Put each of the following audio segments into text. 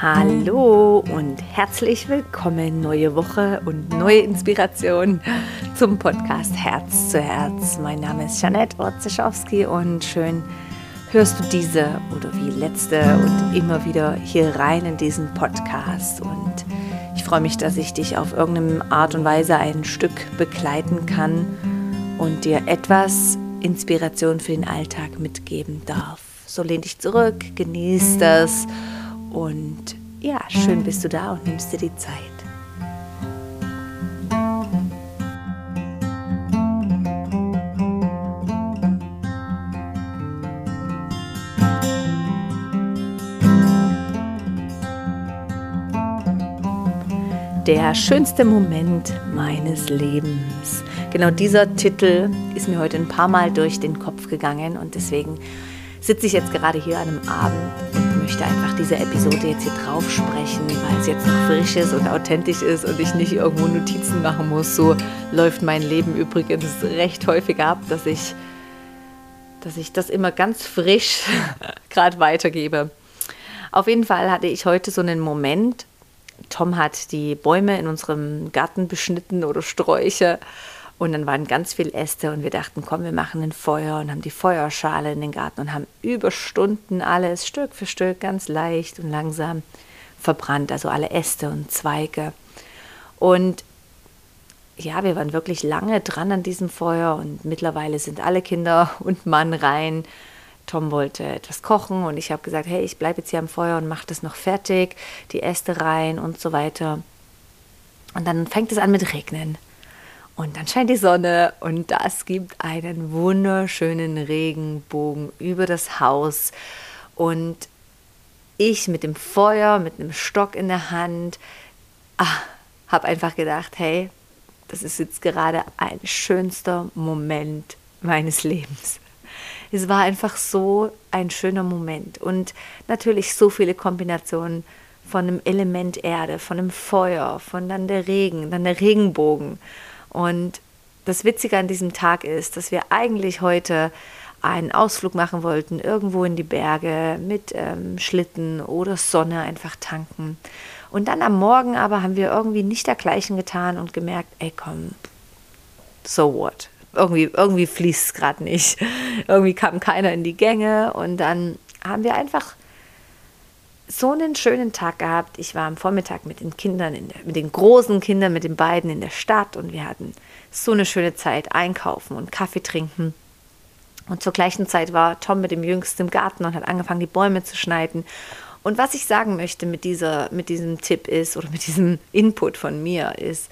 Hallo und herzlich willkommen, neue Woche und neue Inspiration zum Podcast Herz zu Herz. Mein Name ist Janette Orzeschowski und schön hörst du diese oder wie letzte und immer wieder hier rein in diesen Podcast. Und ich freue mich, dass ich dich auf irgendeine Art und Weise ein Stück begleiten kann und dir etwas Inspiration für den Alltag mitgeben darf. So lehn dich zurück, genieß das und ja, schön bist du da und nimmst dir die Zeit. Der schönste Moment meines Lebens. Genau dieser Titel ist mir heute ein paar Mal durch den Kopf gegangen und deswegen sitze ich jetzt gerade hier an einem Abend möchte einfach diese Episode jetzt hier drauf sprechen, weil es jetzt noch frisch ist und authentisch ist und ich nicht irgendwo Notizen machen muss. So läuft mein Leben übrigens recht häufig ab, dass ich, dass ich das immer ganz frisch gerade weitergebe. Auf jeden Fall hatte ich heute so einen Moment. Tom hat die Bäume in unserem Garten beschnitten oder Sträucher und dann waren ganz viele Äste und wir dachten, komm, wir machen ein Feuer und haben die Feuerschale in den Garten und haben über Stunden alles Stück für Stück ganz leicht und langsam verbrannt, also alle Äste und Zweige. Und ja, wir waren wirklich lange dran an diesem Feuer und mittlerweile sind alle Kinder und Mann rein. Tom wollte etwas kochen und ich habe gesagt, hey, ich bleibe jetzt hier am Feuer und mache das noch fertig, die Äste rein und so weiter. Und dann fängt es an mit Regnen. Und dann scheint die Sonne und das gibt einen wunderschönen Regenbogen über das Haus. Und ich mit dem Feuer, mit einem Stock in der Hand, ah, habe einfach gedacht, hey, das ist jetzt gerade ein schönster Moment meines Lebens. Es war einfach so ein schöner Moment und natürlich so viele Kombinationen von dem Element Erde, von dem Feuer, von dann der Regen, dann der Regenbogen. Und das Witzige an diesem Tag ist, dass wir eigentlich heute einen Ausflug machen wollten, irgendwo in die Berge mit ähm, Schlitten oder Sonne einfach tanken. Und dann am Morgen aber haben wir irgendwie nicht dergleichen getan und gemerkt, ey komm, so what? Irgendwie, irgendwie fließt es gerade nicht. irgendwie kam keiner in die Gänge und dann haben wir einfach so einen schönen Tag gehabt. Ich war am Vormittag mit den Kindern, der, mit den großen Kindern, mit den beiden in der Stadt und wir hatten so eine schöne Zeit einkaufen und Kaffee trinken. Und zur gleichen Zeit war Tom mit dem Jüngsten im Garten und hat angefangen, die Bäume zu schneiden. Und was ich sagen möchte mit, dieser, mit diesem Tipp ist oder mit diesem Input von mir ist,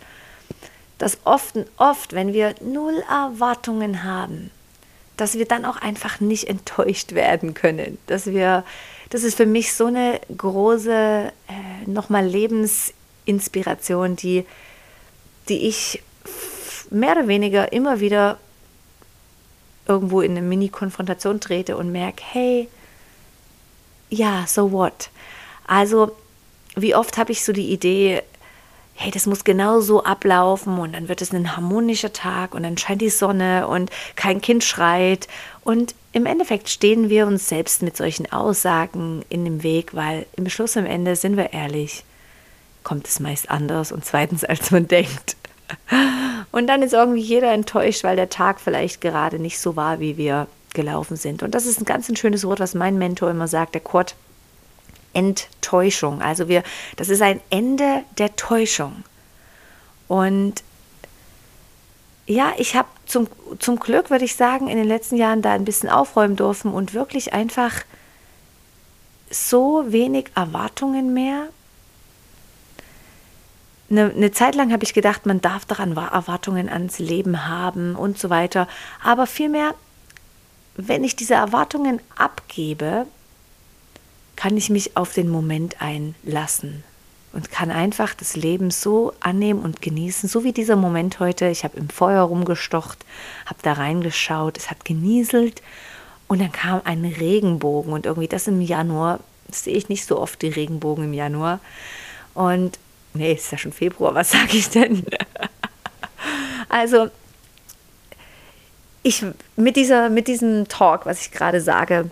dass oft, oft, wenn wir null Erwartungen haben, dass wir dann auch einfach nicht enttäuscht werden können, dass wir das ist für mich so eine große äh, nochmal Lebensinspiration, die, die ich mehr oder weniger immer wieder irgendwo in eine Mini-Konfrontation trete und merke, hey, ja, so what? Also, wie oft habe ich so die Idee, hey, das muss genau so ablaufen und dann wird es ein harmonischer Tag und dann scheint die Sonne und kein Kind schreit. Und im Endeffekt stehen wir uns selbst mit solchen Aussagen in dem Weg, weil im Schluss am Ende, sind wir ehrlich, kommt es meist anders und zweitens, als man denkt. Und dann ist irgendwie jeder enttäuscht, weil der Tag vielleicht gerade nicht so war, wie wir gelaufen sind. Und das ist ein ganz ein schönes Wort, was mein Mentor immer sagt, der Kurt Enttäuschung. Also wir, das ist ein Ende der Täuschung. Und ja, ich habe zum, zum Glück, würde ich sagen, in den letzten Jahren da ein bisschen aufräumen dürfen und wirklich einfach so wenig Erwartungen mehr. Eine, eine Zeit lang habe ich gedacht, man darf daran Erwartungen ans Leben haben und so weiter. Aber vielmehr, wenn ich diese Erwartungen abgebe, kann ich mich auf den Moment einlassen und kann einfach das Leben so annehmen und genießen, so wie dieser Moment heute. Ich habe im Feuer rumgestocht, habe da reingeschaut, es hat genieselt und dann kam ein Regenbogen und irgendwie das im Januar, das sehe ich nicht so oft, die Regenbogen im Januar. Und nee, ist ja schon Februar, was sage ich denn? also ich mit dieser mit diesem Talk, was ich gerade sage,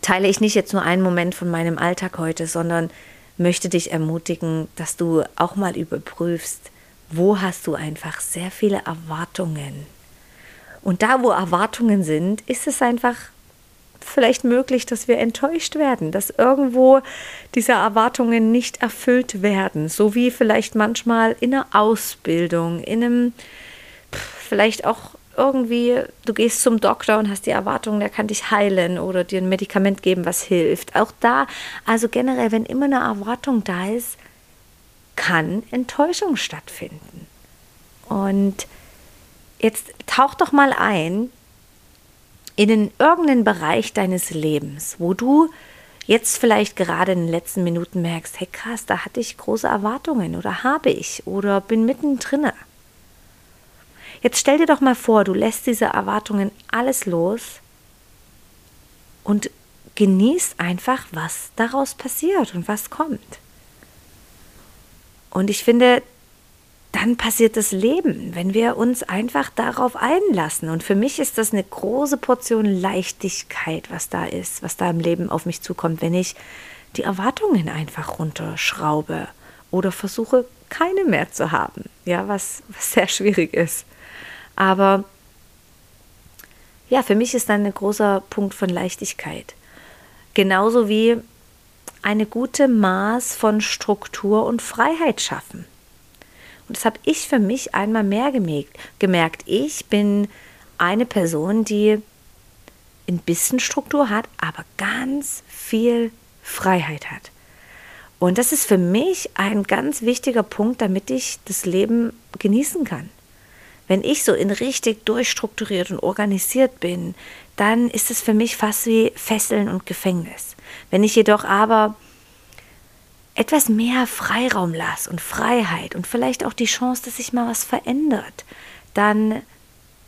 teile ich nicht jetzt nur einen Moment von meinem Alltag heute, sondern möchte dich ermutigen, dass du auch mal überprüfst, wo hast du einfach sehr viele Erwartungen. Und da, wo Erwartungen sind, ist es einfach vielleicht möglich, dass wir enttäuscht werden, dass irgendwo diese Erwartungen nicht erfüllt werden, so wie vielleicht manchmal in einer Ausbildung, in einem, vielleicht auch irgendwie, du gehst zum Doktor und hast die Erwartung, der kann dich heilen oder dir ein Medikament geben, was hilft. Auch da, also generell, wenn immer eine Erwartung da ist, kann Enttäuschung stattfinden. Und jetzt tauch doch mal ein in irgendeinen Bereich deines Lebens, wo du jetzt vielleicht gerade in den letzten Minuten merkst, hey krass, da hatte ich große Erwartungen oder habe ich oder bin mittendrin. Jetzt stell dir doch mal vor, du lässt diese Erwartungen alles los und genießt einfach, was daraus passiert und was kommt. Und ich finde, dann passiert das Leben, wenn wir uns einfach darauf einlassen. Und für mich ist das eine große Portion Leichtigkeit, was da ist, was da im Leben auf mich zukommt, wenn ich die Erwartungen einfach runterschraube oder versuche, keine mehr zu haben. Ja, was, was sehr schwierig ist. Aber ja, für mich ist dann ein großer Punkt von Leichtigkeit. Genauso wie eine gute Maß von Struktur und Freiheit schaffen. Und das habe ich für mich einmal mehr gemerkt. Ich bin eine Person, die ein bisschen Struktur hat, aber ganz viel Freiheit hat. Und das ist für mich ein ganz wichtiger Punkt, damit ich das Leben genießen kann. Wenn ich so in richtig durchstrukturiert und organisiert bin, dann ist es für mich fast wie Fesseln und Gefängnis. Wenn ich jedoch aber etwas mehr Freiraum lasse und Freiheit und vielleicht auch die Chance, dass sich mal was verändert, dann,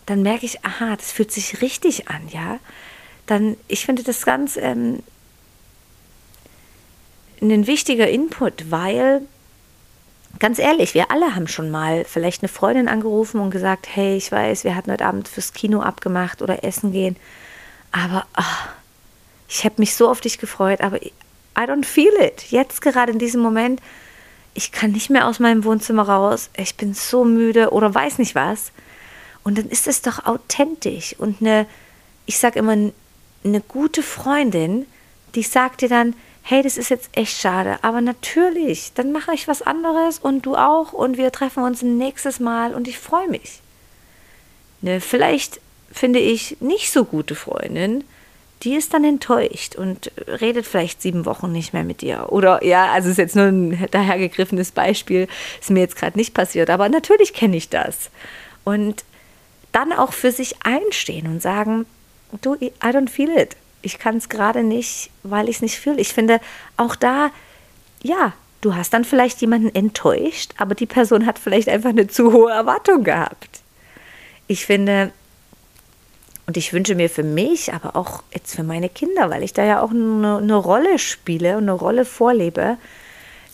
dann merke ich, aha, das fühlt sich richtig an, ja. Dann, ich finde das ganz ähm, ein wichtiger Input, weil ganz ehrlich, wir alle haben schon mal vielleicht eine Freundin angerufen und gesagt, hey, ich weiß, wir hatten heute Abend fürs Kino abgemacht oder essen gehen, aber ach, ich habe mich so auf dich gefreut, aber I don't feel it. Jetzt gerade in diesem Moment, ich kann nicht mehr aus meinem Wohnzimmer raus, ich bin so müde oder weiß nicht was. Und dann ist es doch authentisch und eine, ich sage immer, eine gute Freundin, die sagt dir dann, hey, das ist jetzt echt schade, aber natürlich, dann mache ich was anderes und du auch und wir treffen uns nächstes Mal und ich freue mich. Eine vielleicht finde ich nicht so gute Freundin, die ist dann enttäuscht und redet vielleicht sieben Wochen nicht mehr mit dir. Oder ja, also ist jetzt nur ein dahergegriffenes Beispiel, ist mir jetzt gerade nicht passiert, aber natürlich kenne ich das. Und dann auch für sich einstehen und sagen, du, I don't feel it. Ich kann es gerade nicht, weil ich es nicht fühle. Ich finde auch da, ja, du hast dann vielleicht jemanden enttäuscht, aber die Person hat vielleicht einfach eine zu hohe Erwartung gehabt. Ich finde, und ich wünsche mir für mich, aber auch jetzt für meine Kinder, weil ich da ja auch eine, eine Rolle spiele und eine Rolle vorlebe,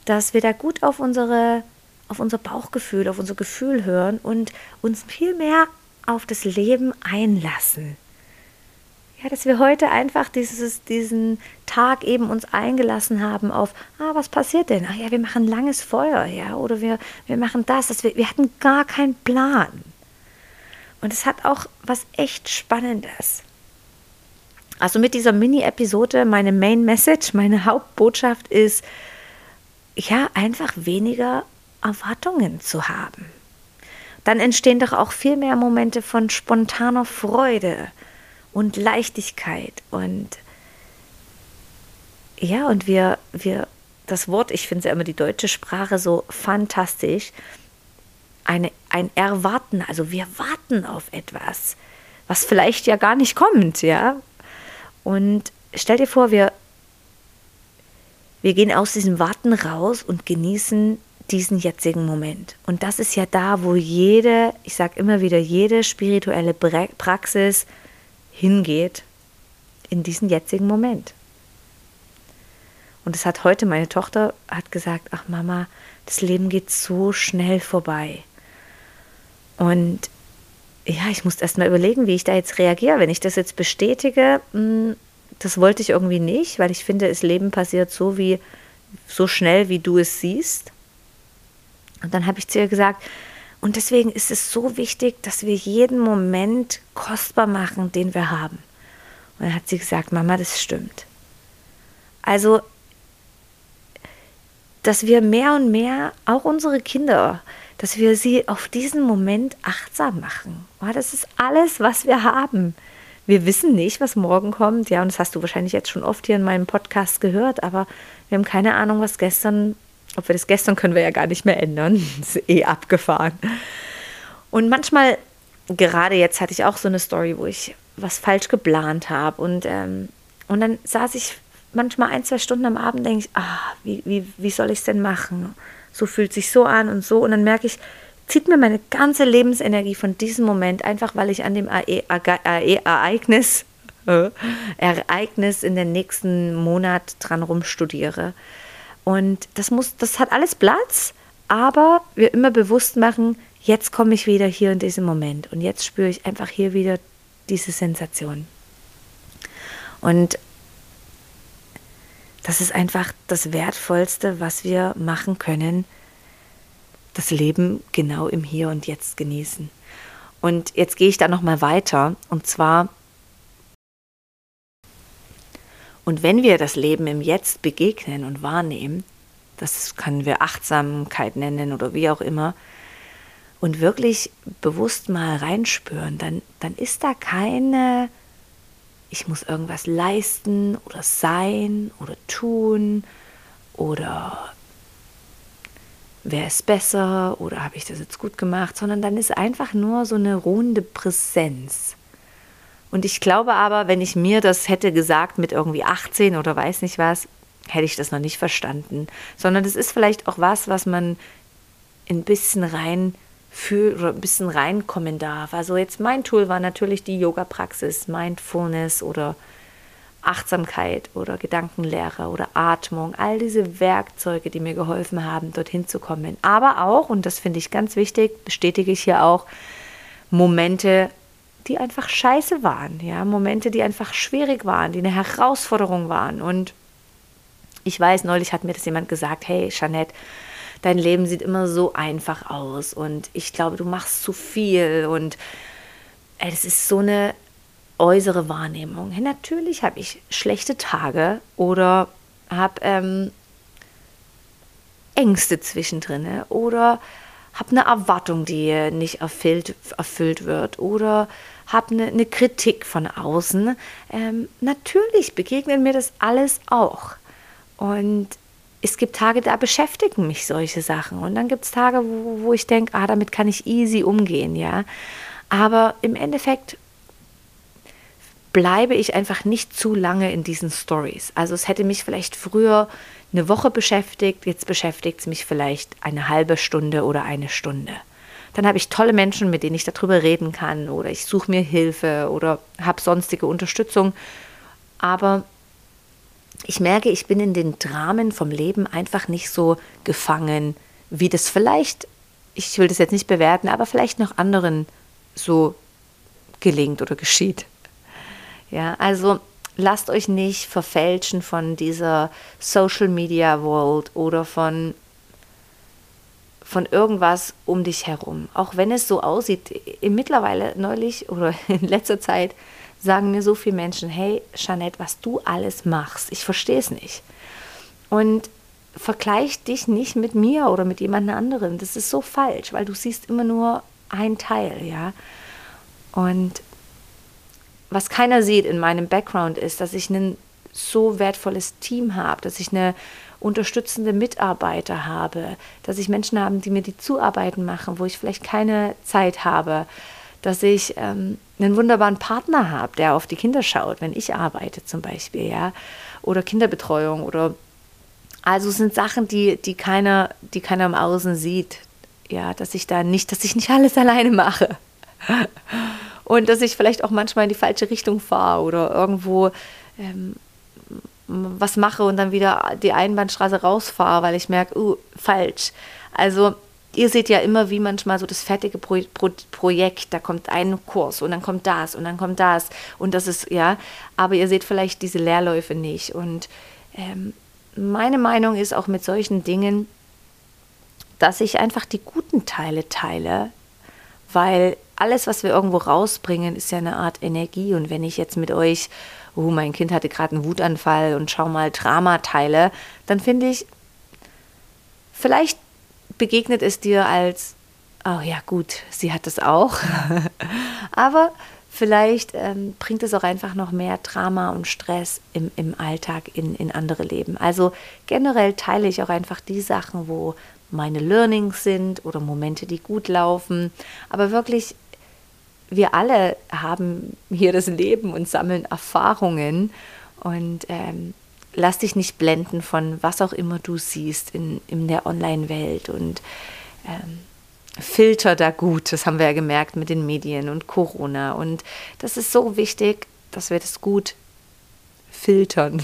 dass wir da gut auf unsere auf unser Bauchgefühl, auf unser Gefühl hören und uns viel mehr auf das Leben einlassen. Ja, dass wir heute einfach dieses, diesen Tag eben uns eingelassen haben auf, ah, was passiert denn? Ach ja, wir machen langes Feuer, ja, oder wir, wir machen das, dass wir, wir hatten gar keinen Plan. Und es hat auch was echt Spannendes. Also mit dieser Mini-Episode, meine Main Message, meine Hauptbotschaft ist, ja, einfach weniger Erwartungen zu haben. Dann entstehen doch auch viel mehr Momente von spontaner Freude und Leichtigkeit und ja, und wir, wir, das Wort, ich finde ja immer die deutsche Sprache so fantastisch eine, ein Erwarten. Also wir warten auf etwas, was vielleicht ja gar nicht kommt, ja. Und stell dir vor, wir, wir gehen aus diesem Warten raus und genießen diesen jetzigen Moment. Und das ist ja da, wo jede, ich sage immer wieder, jede spirituelle Praxis hingeht, in diesen jetzigen Moment. Und es hat heute meine Tochter hat gesagt, ach Mama, das Leben geht so schnell vorbei. Und ja, ich muss erst mal überlegen, wie ich da jetzt reagiere. Wenn ich das jetzt bestätige, hm, das wollte ich irgendwie nicht, weil ich finde, das Leben passiert so, wie, so schnell, wie du es siehst. Und dann habe ich zu ihr gesagt, und deswegen ist es so wichtig, dass wir jeden Moment kostbar machen, den wir haben. Und dann hat sie gesagt, Mama, das stimmt. Also, dass wir mehr und mehr, auch unsere Kinder, dass wir sie auf diesen Moment achtsam machen. Oh, das ist alles, was wir haben. Wir wissen nicht, was morgen kommt. Ja, und das hast du wahrscheinlich jetzt schon oft hier in meinem Podcast gehört, aber wir haben keine Ahnung, was gestern ob wir das gestern können wir ja gar nicht mehr ändern. Das ist eh abgefahren. Und manchmal, gerade jetzt hatte ich auch so eine Story, wo ich was falsch geplant habe. Und, ähm, und dann saß ich manchmal ein, zwei Stunden am Abend, denke ich, ah, wie, wie, wie soll ich es denn machen? So fühlt sich so an und so. Und dann merke ich, zieht mir meine ganze Lebensenergie von diesem Moment, einfach weil ich an dem Ereignis, äh, Ereignis in den nächsten Monat dran rumstudiere. Und das muss, das hat alles Platz, aber wir immer bewusst machen, jetzt komme ich wieder hier in diesem Moment und jetzt spüre ich einfach hier wieder diese Sensation. Und das ist einfach das Wertvollste, was wir machen können, das Leben genau im Hier und Jetzt genießen. Und jetzt gehe ich da noch mal weiter und zwar und wenn wir das Leben im Jetzt begegnen und wahrnehmen, das können wir Achtsamkeit nennen oder wie auch immer, und wirklich bewusst mal reinspüren, dann, dann ist da keine, ich muss irgendwas leisten oder sein oder tun oder wer ist besser oder habe ich das jetzt gut gemacht, sondern dann ist einfach nur so eine ruhende Präsenz. Und ich glaube aber, wenn ich mir das hätte gesagt mit irgendwie 18 oder weiß nicht was, hätte ich das noch nicht verstanden. Sondern das ist vielleicht auch was, was man ein bisschen rein fühlt oder ein bisschen reinkommen darf. Also jetzt mein Tool war natürlich die Yoga-Praxis, Mindfulness oder Achtsamkeit oder Gedankenlehre oder Atmung, all diese Werkzeuge, die mir geholfen haben, dorthin zu kommen. Aber auch, und das finde ich ganz wichtig, bestätige ich hier auch, Momente die einfach scheiße waren, ja, Momente, die einfach schwierig waren, die eine Herausforderung waren. Und ich weiß, neulich hat mir das jemand gesagt, hey, Jeanette, dein Leben sieht immer so einfach aus und ich glaube, du machst zu viel und das ist so eine äußere Wahrnehmung. Hey, natürlich habe ich schlechte Tage oder habe ähm, Ängste zwischendrin oder habe eine Erwartung, die nicht erfüllt, erfüllt wird oder habe eine, eine, Kritik von außen. Ähm, natürlich begegnen mir das alles auch. Und es gibt Tage, da beschäftigen mich solche Sachen. Und dann gibt es Tage, wo, wo ich denke, ah, damit kann ich easy umgehen, ja. Aber im Endeffekt bleibe ich einfach nicht zu lange in diesen Stories. Also es hätte mich vielleicht früher eine Woche beschäftigt, jetzt beschäftigt es mich vielleicht eine halbe Stunde oder eine Stunde. Dann habe ich tolle Menschen, mit denen ich darüber reden kann oder ich suche mir Hilfe oder habe sonstige Unterstützung. Aber ich merke, ich bin in den Dramen vom Leben einfach nicht so gefangen, wie das vielleicht, ich will das jetzt nicht bewerten, aber vielleicht noch anderen so gelingt oder geschieht. Ja, also lasst euch nicht verfälschen von dieser Social Media World oder von von irgendwas um dich herum. Auch wenn es so aussieht, mittlerweile neulich oder in letzter Zeit sagen mir so viele Menschen, hey Jeanette, was du alles machst, ich verstehe es nicht. Und vergleich dich nicht mit mir oder mit jemand anderem. Das ist so falsch, weil du siehst immer nur ein Teil, ja. Und was keiner sieht in meinem Background ist, dass ich ein so wertvolles Team habe, dass ich eine unterstützende Mitarbeiter habe, dass ich Menschen habe, die mir die Zuarbeiten machen, wo ich vielleicht keine Zeit habe, dass ich ähm, einen wunderbaren Partner habe, der auf die Kinder schaut, wenn ich arbeite zum Beispiel, ja, oder Kinderbetreuung oder also sind Sachen, die, die keiner, die keiner im Außen sieht, ja, dass ich da nicht, dass ich nicht alles alleine mache und dass ich vielleicht auch manchmal in die falsche Richtung fahre oder irgendwo ähm, was mache und dann wieder die Einbahnstraße rausfahre, weil ich merke, uh, falsch. Also ihr seht ja immer, wie manchmal so das fertige Pro Pro Projekt, da kommt ein Kurs und dann kommt das und dann kommt das und das ist, ja, aber ihr seht vielleicht diese Leerläufe nicht und ähm, meine Meinung ist auch mit solchen Dingen, dass ich einfach die guten Teile teile, weil alles, was wir irgendwo rausbringen, ist ja eine Art Energie. Und wenn ich jetzt mit euch, oh, mein Kind hatte gerade einen Wutanfall und schau mal Drama teile, dann finde ich, vielleicht begegnet es dir als, oh ja gut, sie hat es auch. Aber vielleicht ähm, bringt es auch einfach noch mehr Drama und Stress im, im Alltag in, in andere Leben. Also generell teile ich auch einfach die Sachen, wo meine Learnings sind oder Momente, die gut laufen. Aber wirklich, wir alle haben hier das Leben und sammeln Erfahrungen. Und ähm, lass dich nicht blenden von was auch immer du siehst in, in der Online-Welt. Und ähm, filter da gut. Das haben wir ja gemerkt mit den Medien und Corona. Und das ist so wichtig, dass wir das gut filtern,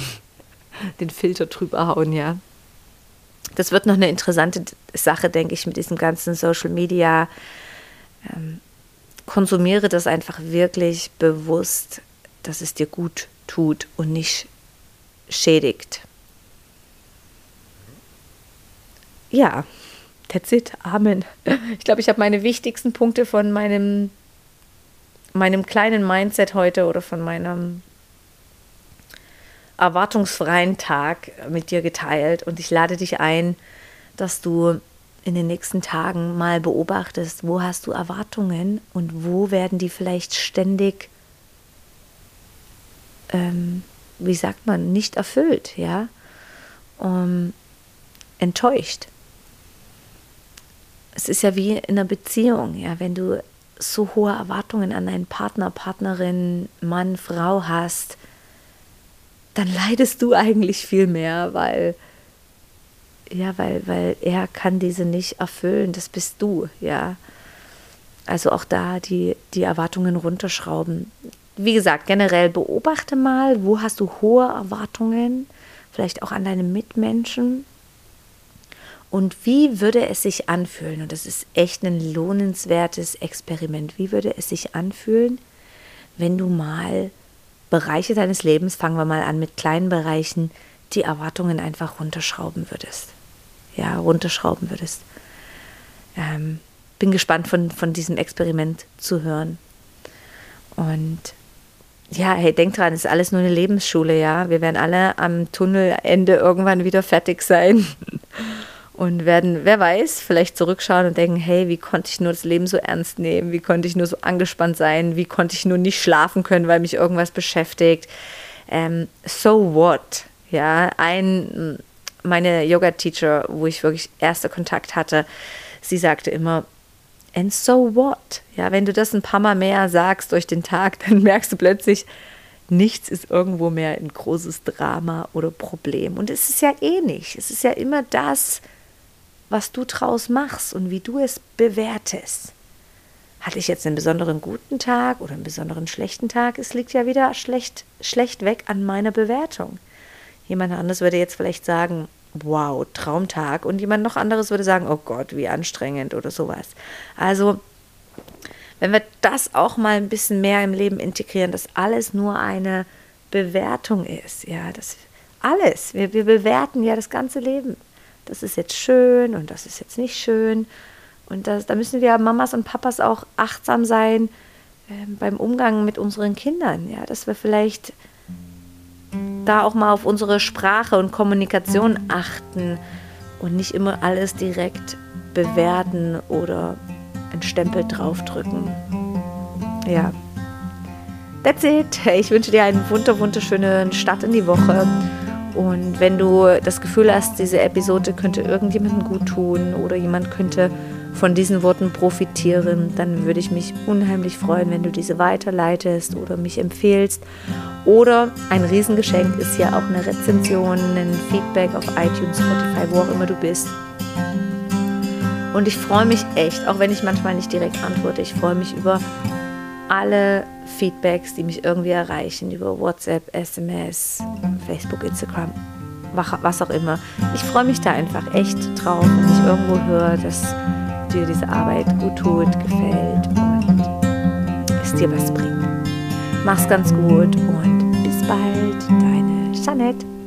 den Filter drüber hauen, ja. Das wird noch eine interessante Sache, denke ich, mit diesem ganzen Social Media. Ähm, konsumiere das einfach wirklich bewusst, dass es dir gut tut und nicht schädigt. Ja, That's it. Amen. Ich glaube, ich habe meine wichtigsten Punkte von meinem, meinem kleinen Mindset heute oder von meinem erwartungsfreien Tag mit dir geteilt. Und ich lade dich ein, dass du in den nächsten Tagen mal beobachtest, wo hast du Erwartungen und wo werden die vielleicht ständig, ähm, wie sagt man, nicht erfüllt, ja, um, enttäuscht. Es ist ja wie in einer Beziehung, ja, wenn du so hohe Erwartungen an deinen Partner, Partnerin, Mann, Frau hast, dann leidest du eigentlich viel mehr, weil ja, weil, weil er kann diese nicht erfüllen, das bist du, ja. Also auch da die, die Erwartungen runterschrauben. Wie gesagt, generell beobachte mal, wo hast du hohe Erwartungen, vielleicht auch an deine Mitmenschen, und wie würde es sich anfühlen? Und das ist echt ein lohnenswertes Experiment. Wie würde es sich anfühlen, wenn du mal Bereiche deines Lebens, fangen wir mal an mit kleinen Bereichen, die Erwartungen einfach runterschrauben würdest? Ja, runterschrauben würdest. Ähm, bin gespannt von, von diesem Experiment zu hören. Und ja, hey, denk dran, es ist alles nur eine Lebensschule, ja. Wir werden alle am Tunnelende irgendwann wieder fertig sein. und werden, wer weiß, vielleicht zurückschauen und denken, hey, wie konnte ich nur das Leben so ernst nehmen? Wie konnte ich nur so angespannt sein? Wie konnte ich nur nicht schlafen können, weil mich irgendwas beschäftigt? Ähm, so what? Ja, ein, meine Yoga-Teacher, wo ich wirklich erster Kontakt hatte, sie sagte immer, and so what? Ja, wenn du das ein paar Mal mehr sagst durch den Tag, dann merkst du plötzlich, nichts ist irgendwo mehr ein großes Drama oder Problem. Und es ist ja eh. Es ist ja immer das, was du draus machst und wie du es bewertest. Hatte ich jetzt einen besonderen guten Tag oder einen besonderen schlechten Tag? Es liegt ja wieder schlecht, schlecht weg an meiner Bewertung. Jemand anderes würde jetzt vielleicht sagen, wow, Traumtag. Und jemand noch anderes würde sagen, oh Gott, wie anstrengend oder sowas. Also, wenn wir das auch mal ein bisschen mehr im Leben integrieren, dass alles nur eine Bewertung ist, ja, das alles. Wir, wir bewerten ja das ganze Leben das ist jetzt schön und das ist jetzt nicht schön. Und das, da müssen wir Mamas und Papas auch achtsam sein äh, beim Umgang mit unseren Kindern. Ja, dass wir vielleicht da auch mal auf unsere Sprache und Kommunikation achten und nicht immer alles direkt bewerten oder einen Stempel draufdrücken. Ja. That's it. Ich wünsche dir einen wunder wunderschönen Start in die Woche. Und wenn du das Gefühl hast, diese Episode könnte irgendjemandem gut tun oder jemand könnte von diesen Worten profitieren, dann würde ich mich unheimlich freuen, wenn du diese weiterleitest oder mich empfehlst. Oder ein Riesengeschenk ist ja auch eine Rezension, ein Feedback auf iTunes, Spotify, wo auch immer du bist. Und ich freue mich echt, auch wenn ich manchmal nicht direkt antworte, ich freue mich über alle Feedbacks, die mich irgendwie erreichen, über WhatsApp, SMS, Facebook, Instagram, was auch immer. Ich freue mich da einfach echt drauf, wenn ich irgendwo höre, dass dir diese Arbeit gut tut, gefällt und es dir was bringt. Mach's ganz gut und bis bald, deine Jeanette.